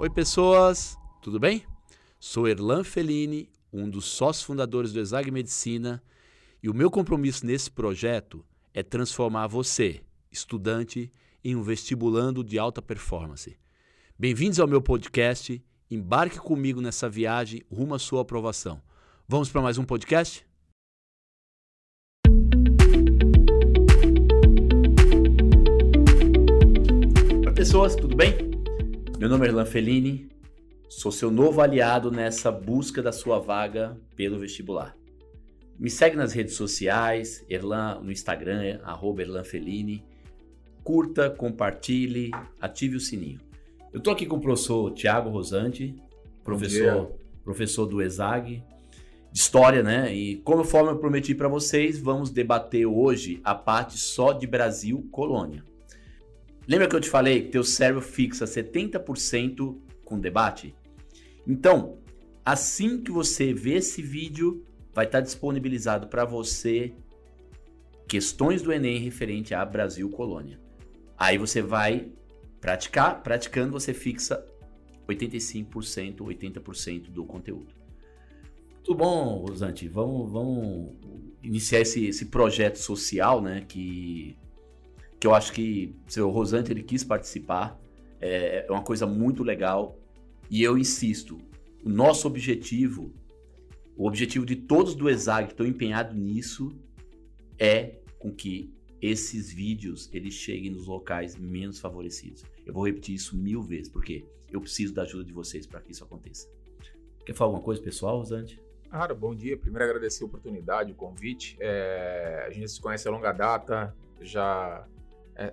Oi, pessoas, tudo bem? Sou Erlan Fellini, um dos sócios fundadores do Exag Medicina, e o meu compromisso nesse projeto é transformar você, estudante, em um vestibulando de alta performance. Bem-vindos ao meu podcast. Embarque comigo nessa viagem rumo à sua aprovação. Vamos para mais um podcast? Oi, pessoas, tudo bem? Meu nome é Erlan Fellini, sou seu novo aliado nessa busca da sua vaga pelo vestibular. Me segue nas redes sociais, Erlan no Instagram, arroba Erlan Fellini. Curta, compartilhe, ative o sininho. Eu estou aqui com o professor Tiago Rosante, professor, professor do ESAG, de História, né? E como eu prometi para vocês, vamos debater hoje a parte só de Brasil Colônia. Lembra que eu te falei que teu cérebro fixa 70% com debate? Então, assim que você vê esse vídeo, vai estar disponibilizado para você questões do Enem referente a Brasil Colônia. Aí você vai praticar, praticando você fixa 85%, 80% do conteúdo. Tudo bom, Rosante? Vamos, vamos iniciar esse, esse projeto social, né? Que que eu acho que o Rosante ele quis participar. É, é uma coisa muito legal. E eu insisto, o nosso objetivo, o objetivo de todos do ESAG que estão empenhados nisso, é com que esses vídeos eles cheguem nos locais menos favorecidos. Eu vou repetir isso mil vezes, porque eu preciso da ajuda de vocês para que isso aconteça. Quer falar alguma coisa pessoal, Rosante? Cara, bom dia. Primeiro agradecer a oportunidade, o convite. É, a gente se conhece a longa data, já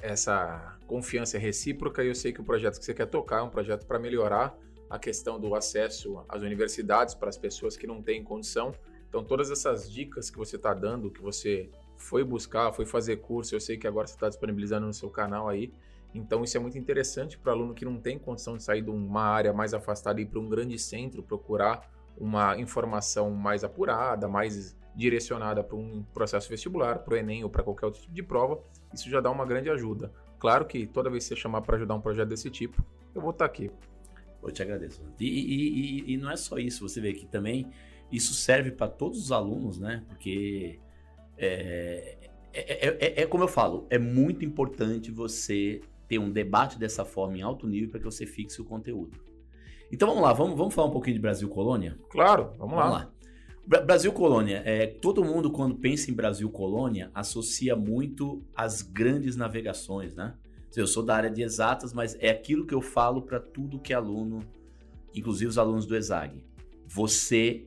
essa confiança é recíproca e eu sei que o projeto que você quer tocar é um projeto para melhorar a questão do acesso às universidades para as pessoas que não têm condição. Então, todas essas dicas que você está dando, que você foi buscar, foi fazer curso, eu sei que agora você está disponibilizando no seu canal aí. Então, isso é muito interessante para aluno que não tem condição de sair de uma área mais afastada e ir para um grande centro procurar uma informação mais apurada, mais direcionada para um processo vestibular, para o Enem ou para qualquer outro tipo de prova, isso já dá uma grande ajuda. Claro que toda vez que você chamar para ajudar um projeto desse tipo, eu vou estar tá aqui. Eu te agradeço. E, e, e, e não é só isso, você vê que também isso serve para todos os alunos, né? Porque é, é, é, é, como eu falo, é muito importante você ter um debate dessa forma em alto nível para que você fixe o conteúdo. Então vamos lá, vamos, vamos falar um pouquinho de Brasil Colônia? Claro, vamos, vamos lá. lá. Brasil Colônia, é, todo mundo quando pensa em Brasil Colônia associa muito as grandes navegações, né? Eu sou da área de exatas, mas é aquilo que eu falo para tudo que é aluno, inclusive os alunos do ESAG. Você,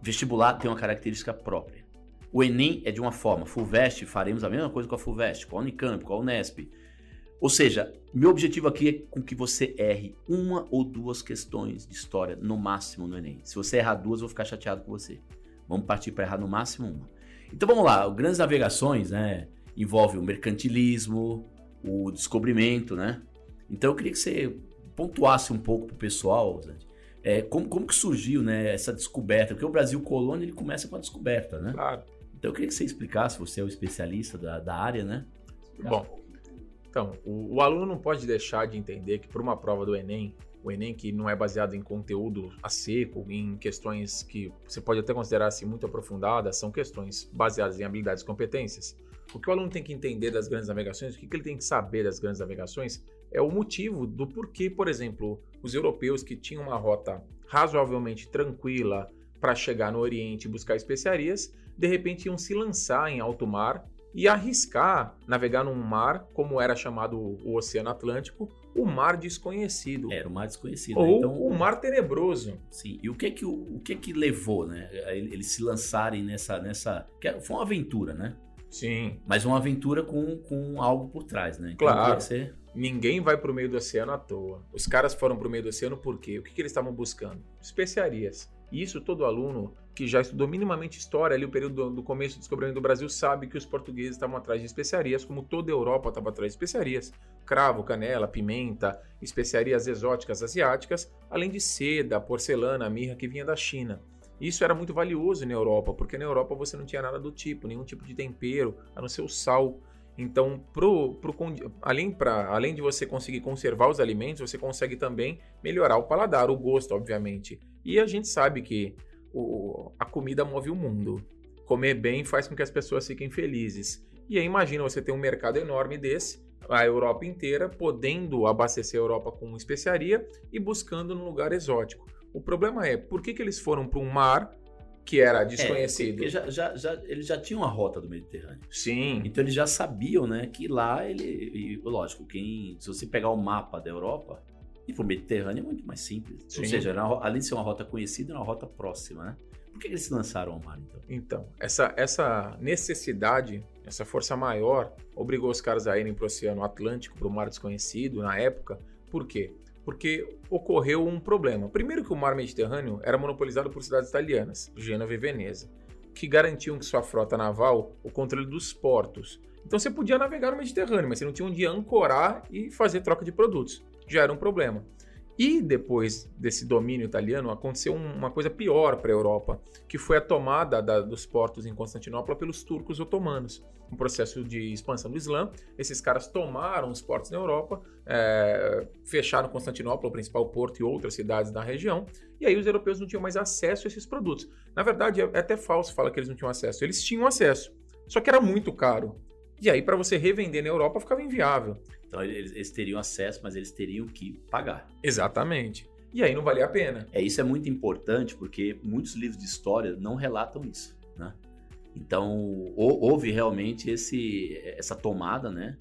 vestibular tem uma característica própria. O Enem é de uma forma, FUVEST faremos a mesma coisa com a FUVEST, com a Unicamp, com a Unesp. Ou seja, meu objetivo aqui é com que você erre uma ou duas questões de história no máximo no Enem. Se você errar duas, eu vou ficar chateado com você. Vamos partir para errar no máximo uma. Então vamos lá, Grandes Navegações, né, envolve o mercantilismo, o descobrimento, né? Então eu queria que você pontuasse um pouco para o pessoal, é, como, como que surgiu né, essa descoberta? Porque o Brasil colônia ele começa com a descoberta, né? Claro. Então eu queria que você explicasse, você é o especialista da, da área, né? Bom, então, o, o, aluno não pode deixar de entender que por uma prova do Enem, o Enem que não é baseado em conteúdo a seco, em questões que você pode até considerar assim muito aprofundadas, são questões baseadas em habilidades e competências. O que o aluno tem que entender das grandes navegações, o que ele tem que saber das grandes navegações, é o motivo do porquê, por exemplo, os europeus que tinham uma rota razoavelmente tranquila para chegar no Oriente e buscar especiarias, de repente iam se lançar em alto mar e arriscar navegar num mar, como era chamado o Oceano Atlântico, o mar desconhecido. Era o mar desconhecido. Ou então, o mar tenebroso. Sim. E o que que, o, que, que levou, né? Eles se lançarem nessa. nessa foi uma aventura, né? Sim. Mas uma aventura com, com algo por trás, né? Então, claro. Ser... Ninguém vai para o meio do oceano à toa. Os caras foram para o meio do oceano por quê? O que, que eles estavam buscando? Especiarias. Isso todo aluno que já estudou minimamente história, ali o período do, começo do descobrimento do Brasil, sabe que os portugueses estavam atrás de especiarias, como toda a Europa estava atrás de especiarias. Cravo, canela, pimenta, especiarias exóticas asiáticas, além de seda, porcelana, mirra que vinha da China. Isso era muito valioso na Europa, porque na Europa você não tinha nada do tipo, nenhum tipo de tempero, a não ser o sal. Então, pro, pro, além, pra, além de você conseguir conservar os alimentos, você consegue também melhorar o paladar, o gosto, obviamente. E a gente sabe que o, a comida move o mundo. Comer bem faz com que as pessoas fiquem felizes. E aí imagina você ter um mercado enorme desse, a Europa inteira, podendo abastecer a Europa com especiaria e buscando num lugar exótico. O problema é, por que, que eles foram para um mar que era é, desconhecido. É, já, já, já, eles já tinham a rota do Mediterrâneo. Sim. Então eles já sabiam, né, que lá ele. E, lógico, quem. Se você pegar o mapa da Europa, e para o Mediterrâneo é muito mais simples. Sim. Ou seja, era, além de ser uma rota conhecida, era uma rota próxima, né? Por que eles se lançaram ao mar, então? Então, essa, essa necessidade, essa força maior, obrigou os caras a irem para o Oceano Atlântico, para o mar desconhecido, na época. Por quê? Porque ocorreu um problema. Primeiro que o mar Mediterrâneo era monopolizado por cidades italianas, Gênova e Veneza, que garantiam que sua frota naval o controle dos portos. Então você podia navegar no Mediterrâneo, mas você não tinha onde ancorar e fazer troca de produtos. Já era um problema. E depois desse domínio italiano, aconteceu uma coisa pior para a Europa, que foi a tomada da, dos portos em Constantinopla pelos turcos otomanos. Um processo de expansão do Islã. Esses caras tomaram os portos na Europa, é, fecharam Constantinopla, o principal porto, e outras cidades da região. E aí os europeus não tinham mais acesso a esses produtos. Na verdade, é até falso falar que eles não tinham acesso. Eles tinham acesso, só que era muito caro. E aí, para você revender na Europa, ficava inviável. Então eles, eles, teriam acesso, mas eles teriam que pagar. Exatamente. E aí não valia a pena. É, isso é muito importante porque muitos livros de história não relatam isso, né? Então houve realmente esse, essa tomada, né,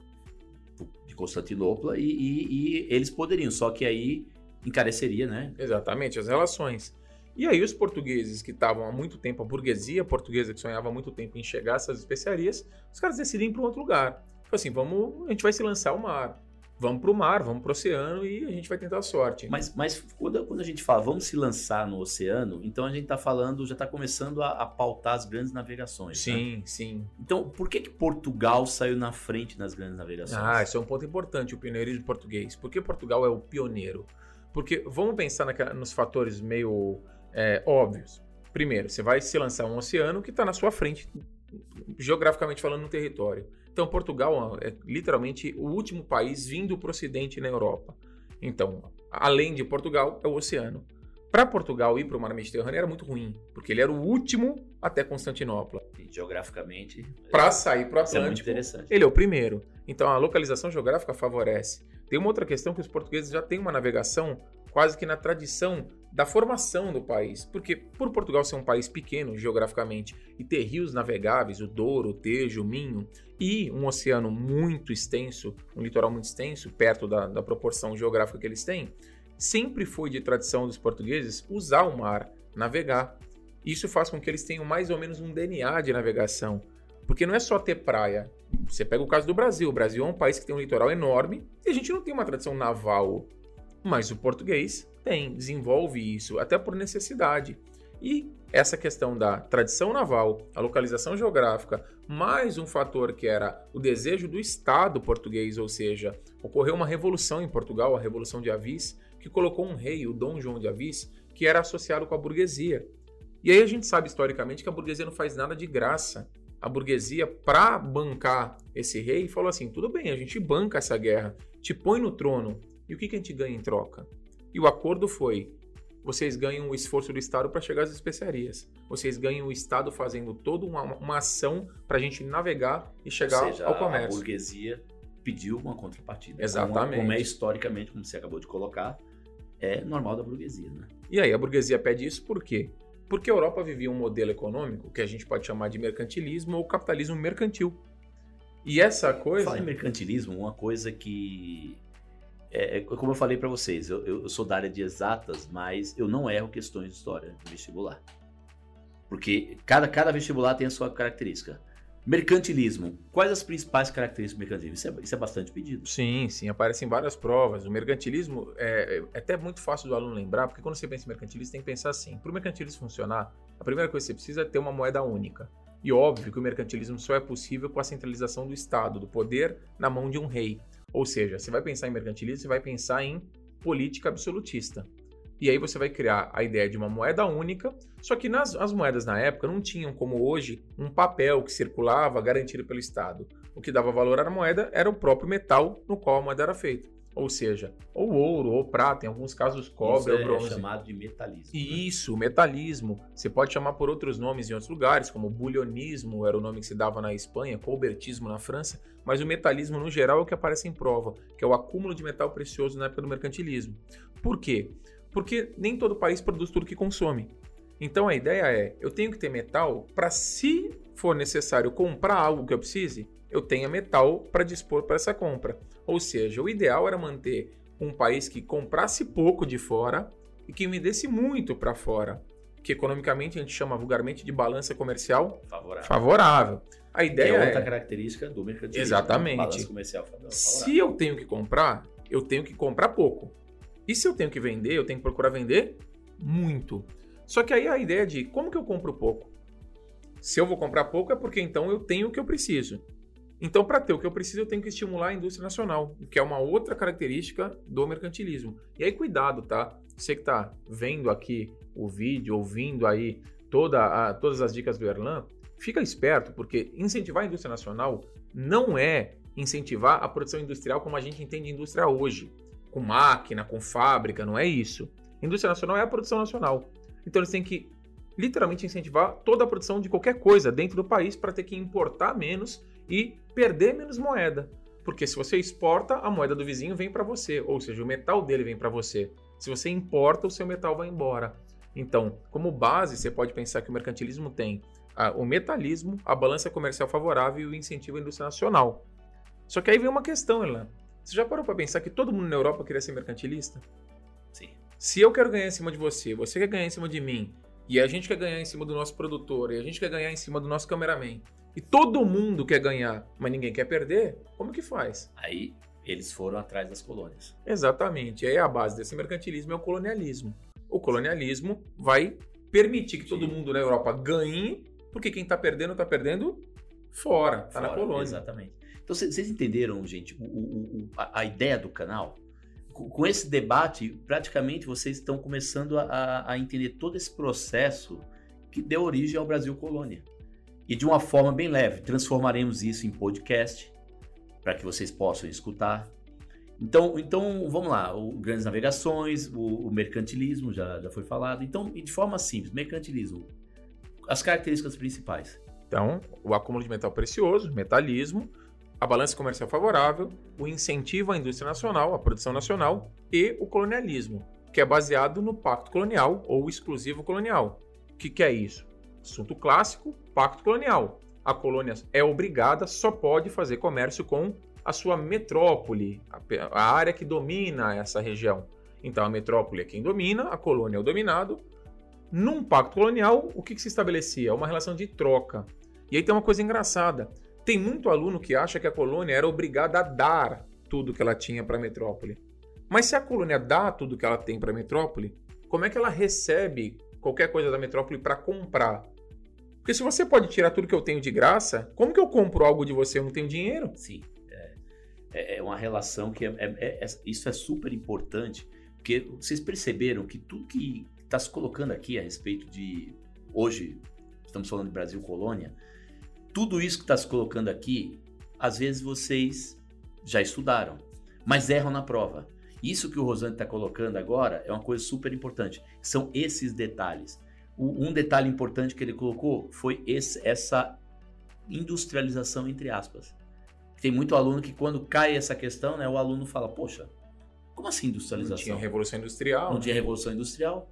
de Constantinopla e, e, e eles poderiam, só que aí encareceria, né? Exatamente, as relações. E aí os portugueses que estavam há muito tempo, a burguesia portuguesa que sonhava há muito tempo em chegar a essas especiarias, os caras decidem ir para um outro lugar. Tipo assim, vamos, a gente vai se lançar ao mar. Vamos para o mar, vamos para o oceano e a gente vai tentar a sorte. Mas, mas quando, quando a gente fala vamos se lançar no oceano, então a gente está falando, já está começando a, a, pautar as grandes navegações. Sim, né? sim. Então, por que, que Portugal saiu na frente nas grandes navegações? Ah, isso é um ponto importante, o pioneirismo português. Por que Portugal é o pioneiro? Porque vamos pensar naquela, nos fatores meio é, óbvios. Primeiro, você vai se lançar um oceano que está na sua frente, geograficamente falando, no território. Então, Portugal é literalmente o último país vindo para o ocidente na Europa. Então, além de Portugal, é o oceano. Para Portugal ir para o mar Mediterrâneo era muito ruim, porque ele era o último até Constantinopla. E geograficamente. Para sair para o Atlântico, é muito interessante. ele é o primeiro. Então, a localização geográfica favorece. Tem uma outra questão que os portugueses já têm uma navegação quase que na tradição da formação do país. Porque por Portugal ser um país pequeno geograficamente e ter rios navegáveis, o Douro, o Tejo, o Minho, e um oceano muito extenso, um litoral muito extenso, perto da, da proporção geográfica que eles têm, sempre foi de tradição dos portugueses usar o mar, navegar. Isso faz com que eles tenham mais ou menos um DNA de navegação. Porque não é só ter praia. Você pega o caso do Brasil. O Brasil é um país que tem um litoral enorme e a gente não tem uma tradição naval. Mas o português tem, desenvolve isso, até por necessidade. E essa questão da tradição naval, a localização geográfica, mais um fator que era o desejo do Estado português, ou seja, ocorreu uma revolução em Portugal, a Revolução de Avis, que colocou um rei, o Dom João de Avis, que era associado com a burguesia. E aí a gente sabe historicamente que a burguesia não faz nada de graça. A burguesia, para bancar esse rei, falou assim: tudo bem, a gente banca essa guerra, te põe no trono. E o que, que a gente ganha em troca? E o acordo foi: vocês ganham o esforço do Estado para chegar às especiarias. Vocês ganham o Estado fazendo toda uma, uma ação para a gente navegar e chegar seja, ao comércio. A burguesia pediu uma contrapartida. Exatamente. Como, como, é historicamente, como você acabou de colocar, é normal da burguesia. Né? E aí a burguesia pede isso por quê? Porque a Europa vivia um modelo econômico que a gente pode chamar de mercantilismo ou capitalismo mercantil. E essa coisa. Fala em mercantilismo, uma coisa que é, é, como eu falei para vocês, eu, eu, sou da área de exatas, mas eu não erro questões de história de vestibular. Porque cada, cada vestibular tem a sua característica. Mercantilismo. Quais as principais características do mercantilismo? Isso é, isso é bastante pedido. Sim, sim, aparece em várias provas. O mercantilismo é, é, até muito fácil do aluno lembrar, porque quando você pensa em mercantilismo, tem que pensar assim: para o mercantilismo funcionar, a primeira coisa que você precisa é ter uma moeda única. E óbvio que o mercantilismo só é possível com a centralização do Estado, do poder na mão de um rei. Ou seja, você vai pensar em mercantilismo, você vai pensar em política absolutista. E aí você vai criar a ideia de uma moeda única, só que nas as moedas na época não tinham como hoje um papel que circulava garantido pelo Estado. O que dava valor à moeda era o próprio metal no qual a moeda era feita. Ou seja, ou ouro, ou prata, em alguns casos cobre Isso ou bronze. É chamado de metalismo. né? Isso, metalismo. Você pode chamar por outros nomes em outros lugares, como bulionismo era o nome que se dava na Espanha, colbertismo na França, mas o metalismo no geral é o que aparece em prova, que é o acúmulo de metal precioso na época do mercantilismo. Por quê? Porque nem todo país produz tudo que consome. Então a ideia é, eu tenho que ter metal para se for necessário comprar algo que eu precise, eu tenha metal para dispor para essa compra. Ou seja, o ideal era manter um país que comprasse pouco de fora e que vendesse muito para fora, que economicamente a gente chama vulgarmente de balança comercial Favorável. favorável. A Que ideia é outra é, característica do mercantilismo. Exatamente. Balanço comercial favorável. se eu tenho que comprar, eu tenho que comprar pouco. E se eu tenho que vender, eu tenho que procurar vender muito. Só que aí a ideia de como que eu compro pouco? Se eu vou comprar pouco é porque então eu tenho o que eu preciso. Então, para ter o que eu preciso, eu tenho que estimular a indústria nacional, que é uma outra característica do mercantilismo. E aí, cuidado, tá? Você que está vendo aqui o vídeo, ouvindo aí toda a- todas as dicas do Erlan, fica esperto, porque incentivar a indústria nacional não é incentivar a produção industrial como a gente entende indústria hoje, com máquina, com fábrica, não é isso. Indústria nacional é a produção nacional. Então, eles têm que literalmente incentivar toda a produção de qualquer coisa dentro do país para ter que importar menos e perder menos moeda. Porque se você exporta, a moeda do vizinho vem para você, ou seja, o metal dele vem para você. Se você importa, o seu metal vai embora. Então, como base, você pode pensar que o mercantilismo tem ah, o metalismo, a balança comercial favorável e o incentivo à indústria nacional. Só que aí vem uma questão, Elan. Você já parou para pensar que todo mundo na Europa queria ser mercantilista? Sim. Se eu quero ganhar em cima de você, você quer ganhar em cima de mim, e a gente quer ganhar em cima do nosso produtor, e a gente quer ganhar em cima do nosso cameraman, e todo mundo quer ganhar, mas ninguém quer perder, como que faz? Aí eles foram atrás das colônias. Exatamente. E aí a base desse mercantilismo é o colonialismo. O colonialismo vai permitir que todo mundo na Europa ganhe, porque quem tá perdendo, tá perdendo fora, tá na colônia. Exatamente. Então, cê- vocês entenderam, gente, o- o- a, a ideia do canal? Com, esse debate, praticamente vocês estão começando a- a, entender todo esse processo que deu origem ao Brasil Colônia. E de uma forma bem leve, transformaremos isso em podcast, para que vocês possam escutar. Então, então vamos lá, o grandes navegações, o, o mercantilismo já, já foi falado. Então, de forma simples, mercantilismo, as características principais. Então, o acúmulo de metal precioso, metalismo, a balança comercial favorável, o incentivo à indústria nacional, à produção nacional e o colonialismo, que é baseado no pacto colonial ou exclusivo colonial. O que, que é isso? Assunto clássico, pacto colonial. A colônia é obrigada, só pode fazer comércio com a sua metrópole, a área que domina essa região. Então, a metrópole é quem domina, a colônia é o dominado. Num pacto colonial, o que, que se estabelecia? Uma relação de troca. E aí tem uma coisa engraçada. Tem muito aluno que acha que a colônia era obrigada a dar tudo que ela tinha para a metrópole. Mas se a colônia dá tudo que ela tem para a metrópole, como é que ela recebe qualquer coisa da metrópole para comprar? Porque se você pode tirar tudo que eu tenho de graça, como que eu compro algo de você? Eu não tenho dinheiro? Sim. É, é- é uma relação que é, é- é- é- isso é super importante, porque vocês perceberam que tudo que está se colocando aqui a respeito de. Hoje, estamos falando de Brasil Colônia, tudo isso que está se colocando aqui, às vezes vocês já estudaram, mas erram na prova. Isso que o Rosane está colocando agora é uma coisa super importante. São esses detalhes. O- um detalhe importante que ele colocou foi esse- essa industrialização, entre aspas. Tem muito aluno que quando cai essa questão, né, o aluno fala, poxa, como assim Não industrialização? tinha revolução industrial. Não né? tinha revolução industrial.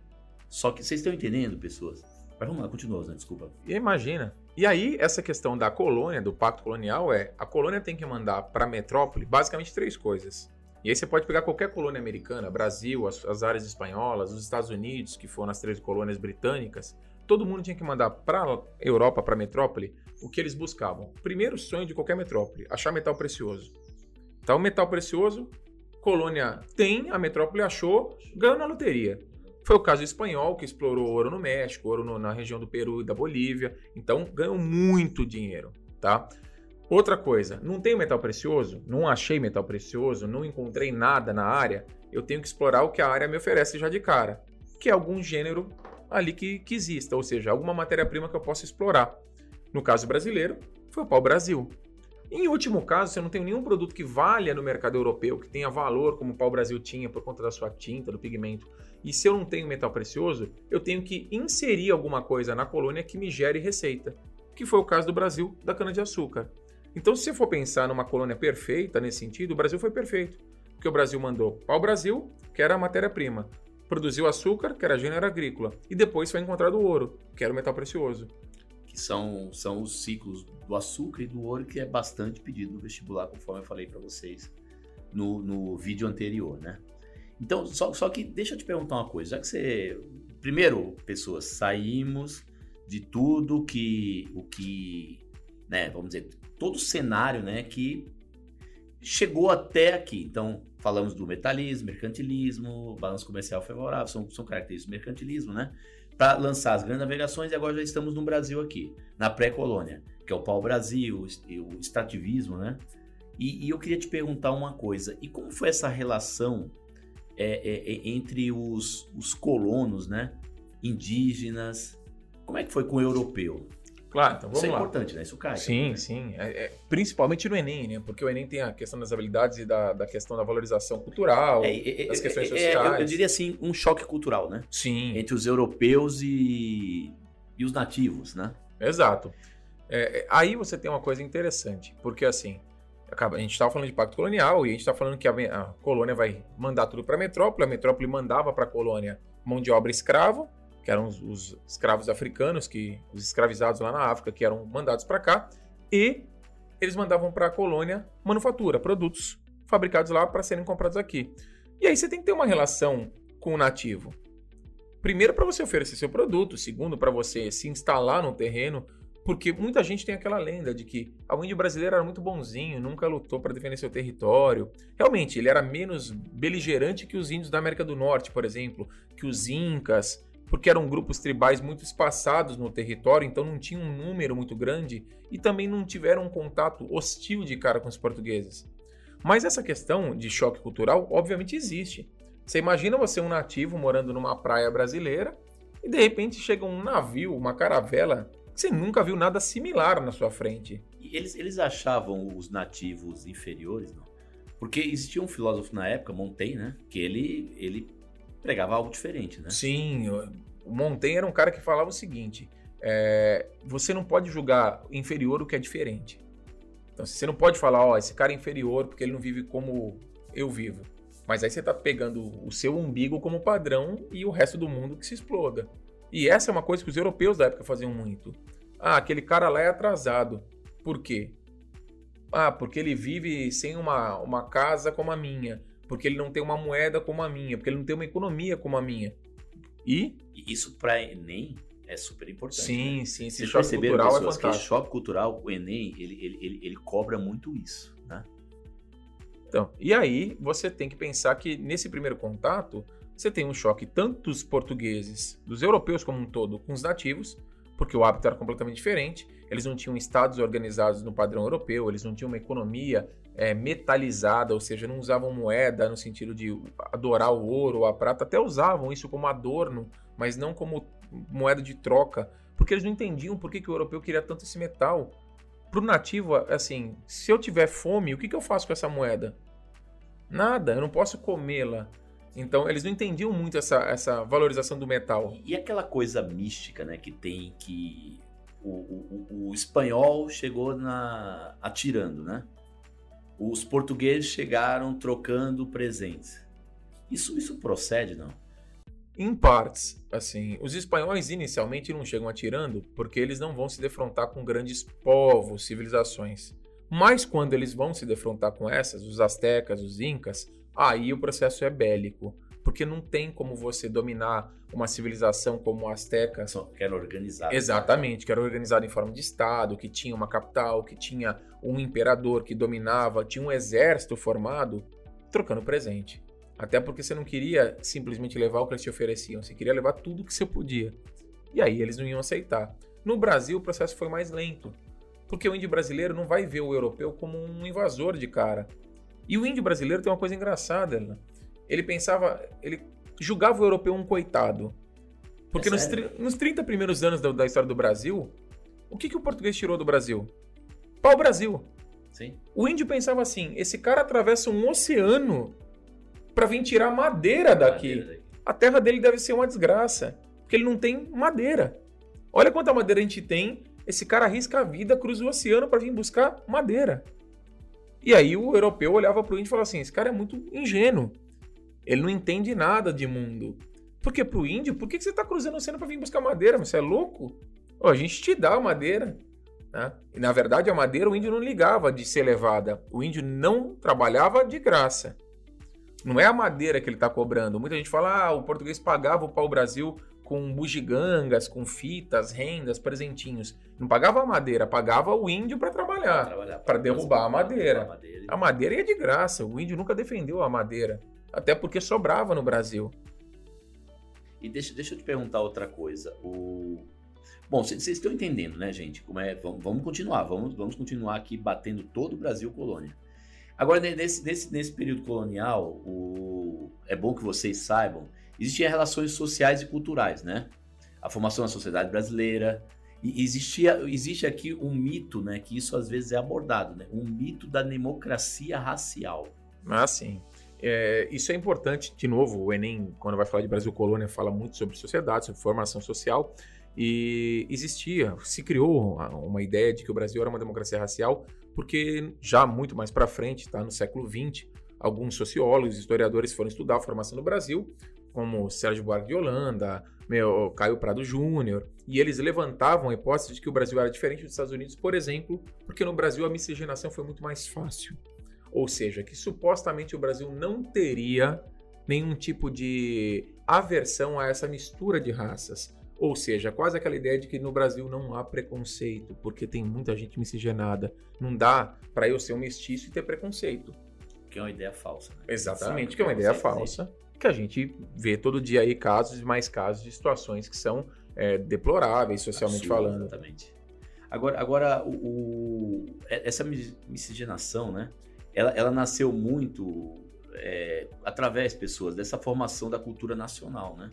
Só que vocês estão entendendo, pessoas. Mas vamos lá, continua, Rosane, desculpa. E imagina. E aí, essa questão da colônia, do pacto colonial, é a colônia tem que mandar para a metrópole basicamente três coisas. E aí você pode pegar qualquer colônia americana, Brasil, as, as áreas espanholas, os Estados Unidos, que foram as três colônias britânicas, todo mundo tinha que mandar para a Europa, para a metrópole, o que eles buscavam. Primeiro sonho de qualquer metrópole, achar metal precioso. Então, metal precioso, colônia tem, a metrópole achou, ganhou na loteria. Foi o caso espanhol, que explorou ouro no México, ouro no- na região do Peru e da Bolívia. Então, ganhou muito dinheiro, tá? Outra coisa, não tenho metal precioso, não achei metal precioso, não encontrei nada na área, eu tenho que explorar o que a área me oferece já de cara. que é algum gênero ali que, que exista, ou seja, alguma matéria-prima que eu possa explorar. No caso brasileiro, foi o pau-brasil. Em último caso, se eu não tenho nenhum produto que valha no mercado europeu, que tenha valor como o pau-brasil tinha por conta da sua tinta, do pigmento, e se eu não tenho metal precioso, eu tenho que inserir alguma coisa na colônia que me gere receita, que foi o caso do Brasil da cana-de-açúcar. Então, se você for pensar numa colônia perfeita nesse sentido, o Brasil foi perfeito. Porque o Brasil mandou pau-brasil, que era a matéria-prima, produziu açúcar, que era gênero agrícola, e depois foi encontrado o ouro, que era o metal precioso que são, são os ciclos do açúcar e do ouro, que é bastante pedido no vestibular, conforme eu falei para vocês no, no vídeo anterior, né? Então, só, só que deixa eu te perguntar uma coisa, já que você... Primeiro, pessoas, saímos de tudo que... o que... Né, vamos dizer, todo o cenário né, que chegou até aqui. Então, falamos do metalismo, mercantilismo, balanço comercial favorável, são, são características do mercantilismo, né? Para lançar as grandes navegações e agora já estamos no Brasil aqui, na pré-colônia, que é o pau-brasil, o extrativismo, né? E, e, eu queria te perguntar uma coisa, e como foi essa relação é, é, é, entre os, os colonos, né? Indígenas, como é que foi com o europeu? Claro, então vamos Isso é lá. importante, né? Isso cai. Sim, sim. É, é, principalmente no Enem, né? Porque o Enem tem a questão das habilidades e da, da questão da valorização cultural, É, é, das é, questões é, sociais. eu, eu diria assim, um choque cultural, né? Sim, Entre os europeus e, e os nativos, né? exato. É, é, aí você tem uma coisa interessante, porque assim, acaba- a gente estava falando de pacto colonial e a gente está falando que a, a colônia vai mandar tudo para a metrópole, a metrópole mandava para a colônia mão de obra escravo, que eram os, os escravos africanos, que os escravizados lá na África, que eram mandados para cá, e eles mandavam para a colônia manufatura, produtos fabricados lá para serem comprados aqui. E aí você tem que ter uma relação com o nativo. Primeiro, para você oferecer seu produto, segundo, para você se instalar no terreno, porque muita gente tem aquela lenda de que o índio brasileiro era muito bonzinho, nunca lutou para defender seu território. Realmente, ele era menos beligerante que os índios da América do Norte, por exemplo, que os incas, porque eram grupos tribais muito espaçados no território, então não tinham um número muito grande e também não tiveram um contato hostil de cara com os portugueses. Mas essa questão de choque cultural, obviamente, existe. Você imagina você um nativo morando numa praia brasileira e de repente chega um navio, uma caravela, que você nunca viu nada similar na sua frente. E eles, eles achavam os nativos inferiores, não? Porque existia um filósofo na época, Montaigne, né? Que ele, ele pregava algo diferente, né? Sim, o Montaigne era um cara que falava o seguinte: é, você não pode julgar inferior o que é diferente. Então, você não pode falar, ó, esse cara é inferior porque ele não vive como eu vivo. Mas aí você tá pegando o seu umbigo como padrão e o resto do mundo que se exploda. E essa é uma coisa que os europeus da época faziam muito. Ah, aquele cara lá é atrasado. Por quê? Ah, porque ele vive sem uma, uma casa como a minha. Porque ele não tem uma moeda como a minha. Porque ele não tem uma economia como a minha. E? Isso para Enem é super importante. Sim, né? sim. Esse Vocês choque cultural é pessoas, que fantástico. choque cultural, o Enem, ele, ele, ele, ele cobra muito isso, né? Então, e aí você tem que pensar que nesse primeiro contato você tem um choque tanto dos portugueses, dos europeus como um todo, com os nativos, porque o hábito era completamente diferente. Eles não tinham estados organizados no padrão europeu, eles não tinham uma economia é, metalizada, ou seja, não usavam moeda no sentido de adorar o ouro ou a prata, até usavam isso como adorno, mas não como moeda de troca, porque eles não entendiam por que, que o europeu queria tanto esse metal. Para o nativo, assim, se eu tiver fome, o que, que eu faço com essa moeda? Nada, eu não posso comê-la. Então, eles não entendiam muito essa, essa valorização do metal. E aquela coisa mística, né, que tem que o, o, o- espanhol chegou na atirando, né? Os portugueses chegaram trocando presentes. Isso, isso procede, não? Em partes, assim, os espanhóis inicialmente não chegam atirando porque eles não vão se defrontar com grandes povos, civilizações. Mas quando eles vão se defrontar com essas, os astecas, os incas, aí o processo é bélico. Porque não tem como você dominar uma civilização como a asteca Só que era organizado. Exatamente, que era organizado em forma de Estado, que tinha uma capital, que tinha um imperador que dominava, tinha um exército formado, trocando presente. Até porque você não queria simplesmente levar o que eles te ofereciam, você queria levar tudo que você podia. E aí eles não iam aceitar. No Brasil o processo foi mais lento, porque o índio brasileiro não vai ver o europeu como um invasor de cara. E o índio brasileiro tem uma coisa engraçada, Helena. ele pensava, ele julgava o europeu um coitado. Porque É nos, nos 30 primeiros anos da, da história do Brasil, o que, que o português tirou do Brasil? Pau Brasil. Sim. O índio pensava assim: esse cara atravessa um oceano para vir tirar madeira daqui. Madeira daqui. A terra dele deve ser uma desgraça, porque ele não tem madeira. Olha quanta madeira a gente tem. Esse cara arrisca a vida, cruza o oceano para vir buscar madeira. E aí o europeu olhava pro índio e falava assim: esse cara é muito ingênuo. Ele não entende nada de mundo. Porque pro índio, por que que você tá cruzando o oceano para vir buscar madeira? Você é louco? Ó, a gente te dá madeira. Né? E na verdade, a madeira o índio não ligava de ser levada. O índio não trabalhava de graça. Não é a madeira que ele está cobrando. Muita gente fala, ah, o português pagava o pau-brasil com bugigangas, com fitas, rendas, presentinhos. Não pagava a madeira, pagava o índio para trabalhar. Trabalhar pra derrubar a madeira. derrubar a madeira. A madeira ia de graça. O índio nunca defendeu a madeira. Até porque sobrava no Brasil. E deixa, deixa eu te perguntar outra coisa. O... Bom, vocês estão entendendo, né, gente? Como é? Vamos, vamos continuar, vamos, vamos continuar aqui batendo todo o Brasil colônia. Agora, ne- nesse, nesse, nesse período colonial, o... é bom que vocês saibam, existiam relações sociais e culturais, né? A formação da sociedade brasileira. E existia, existe aqui um mito, né? Que isso às vezes é abordado, né? Um mito da democracia racial. Mas sim. É, isso é importante, de novo, o Enem, quando vai falar de Brasil Colônia, fala muito sobre sociedade, sobre formação social, e existia, se criou uma- ideia de que o Brasil era uma democracia racial, porque já muito mais para frente, tá, no século XX, alguns sociólogos, historiadores foram estudar a formação do Brasil, como Sérgio Buarque de Holanda, meu, Caio Prado Júnior, e eles levantavam a hipótese de que o Brasil era diferente dos Estados Unidos, por exemplo, porque no Brasil a miscigenação foi muito mais fácil. Ou seja, que supostamente o Brasil não teria nenhum tipo de aversão a essa mistura de raças. Ou seja, quase aquela ideia de que no Brasil não há preconceito, porque tem muita gente miscigenada. Não dá para eu ser um mestiço e ter preconceito. Que é uma ideia falsa. Né? Exatamente, que é uma ideia existe. falsa. Que a gente vê todo dia aí casos e mais casos de situações que são é, deploráveis socialmente Absurdo, falando. Exatamente. Agora, agora o, o- é- essa mis- miscigenação, né? Ela, ela nasceu muito é, através, pessoas, dessa formação da cultura nacional, né?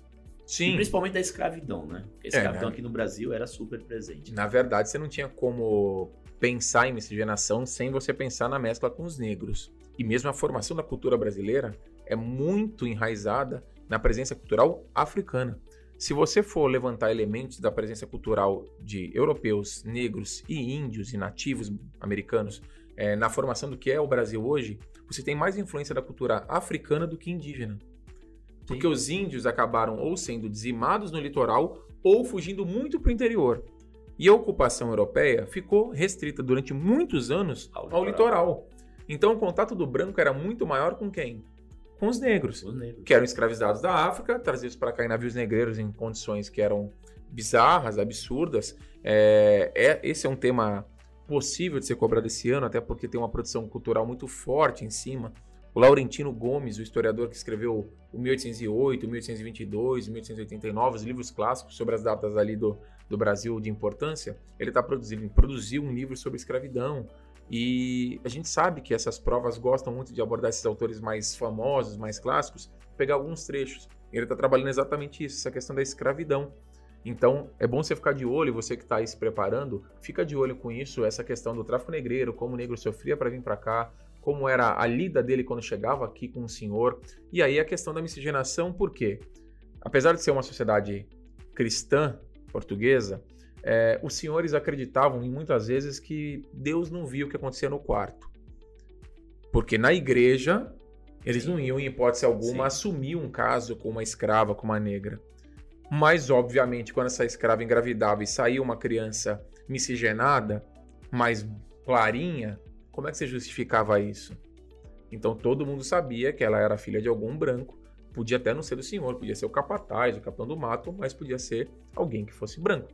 E Sim, principalmente da escravidão, né? Porque a escravidão né? aqui no Brasil era super presente. Na verdade, você não tinha como pensar em miscigenação sem você pensar na mescla com os negros. E mesmo a formação da cultura brasileira é muito enraizada na presença cultural africana. Se você for levantar elementos da presença cultural de europeus, negros e índios e nativos americanos eh, na formação do que é o Brasil hoje, você tem mais influência da cultura africana do que indígena. Porque os índios acabaram ou sendo dizimados no litoral ou fugindo muito para o interior. E a ocupação europeia ficou restrita durante muitos anos Ao ao, litoral. litoral. Então o contato do branco era muito maior com quem? Com os negros, Os negros. que eram escravizados da África, trazidos para cá em navios negreiros em condições que eram bizarras, absurdas. É, é- esse é um tema possível de ser cobrado esse ano, até porque tem uma produção cultural muito forte em cima. O Laurentino Gomes, o historiador que escreveu o 1808, o 1822, o 1889, os livros clássicos sobre as datas ali do, do Brasil de importância, ele está produzindo, produziu um livro sobre escravidão. E a gente sabe que essas provas gostam muito de abordar esses autores mais famosos, mais clássicos, pegar alguns trechos. Ele está trabalhando exatamente isso, essa questão da escravidão. Então, é bom você ficar de olho, você que está aí se preparando, fica de olho com isso, essa questão do tráfico negreiro, como o negro sofria para vir para cá, como era a lida dele quando chegava aqui com o senhor. E aí a questão da miscigenação, por quê? Apesar de ser uma sociedade cristã portuguesa, é, os senhores acreditavam em muitas vezes que Deus não via o que acontecia no quarto. Porque na igreja, eles Sim. não iam, em hipótese alguma, Sim. assumir um caso com uma escrava, com uma negra. Mas, obviamente, quando essa escrava engravidava e saía uma criança miscigenada, mais clarinha, como é que você justificava isso? Então todo mundo sabia que ela era filha de algum branco. Podia até não ser do senhor, podia ser o capataz, o capitão do mato, mas podia ser alguém que fosse branco.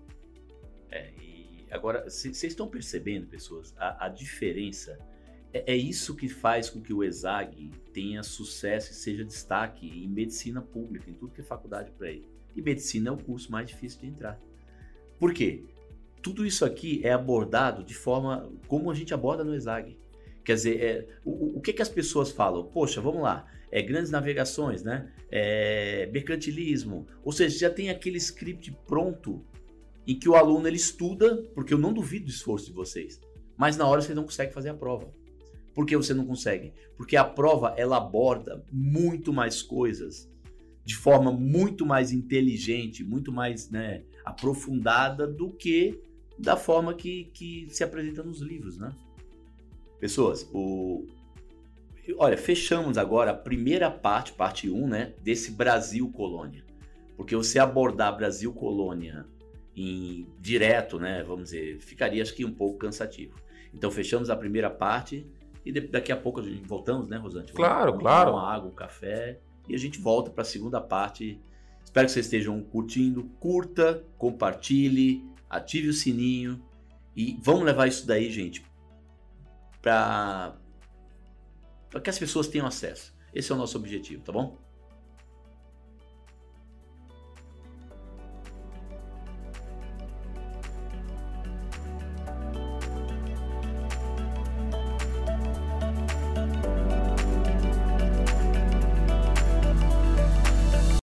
É, e agora, vocês estão percebendo, pessoas, a, a diferença? É, é isso que faz com que o ESAG tenha sucesso e seja destaque em medicina pública, em tudo que é faculdade para ele. E medicina é o curso mais difícil de entrar. Por quê? Tudo isso aqui é abordado de forma como a gente aborda no ESAG. Quer dizer, é, o, o que, que as pessoas falam? Poxa, vamos lá, é, grandes navegações, né? É, mercantilismo. Ou seja, já tem aquele script pronto em que o aluno ele estuda, porque eu não duvido do esforço de vocês, mas na hora você não consegue fazer a prova. Por que você não consegue? Porque a prova ela aborda muito mais coisas de forma muito mais inteligente, muito mais né, aprofundada do que da forma que, que se apresenta nos livros, né? Pessoas, o... olha, fechamos agora a primeira parte, parte 1, né, desse Brasil Colônia. Porque você abordar Brasil Colônia em direto, né, vamos dizer, ficaria acho que um pouco cansativo. Então fechamos a primeira parte e daqui a pouco a gente voltamos, né, Rosante? Claro, vamos claro. Uma água, um café e a gente volta para a segunda parte. Espero que vocês estejam curtindo. Curta, compartilhe, ative o sininho e vamos levar isso daí, gente, para que as pessoas tenham acesso. Esse é o nosso objetivo, tá bom?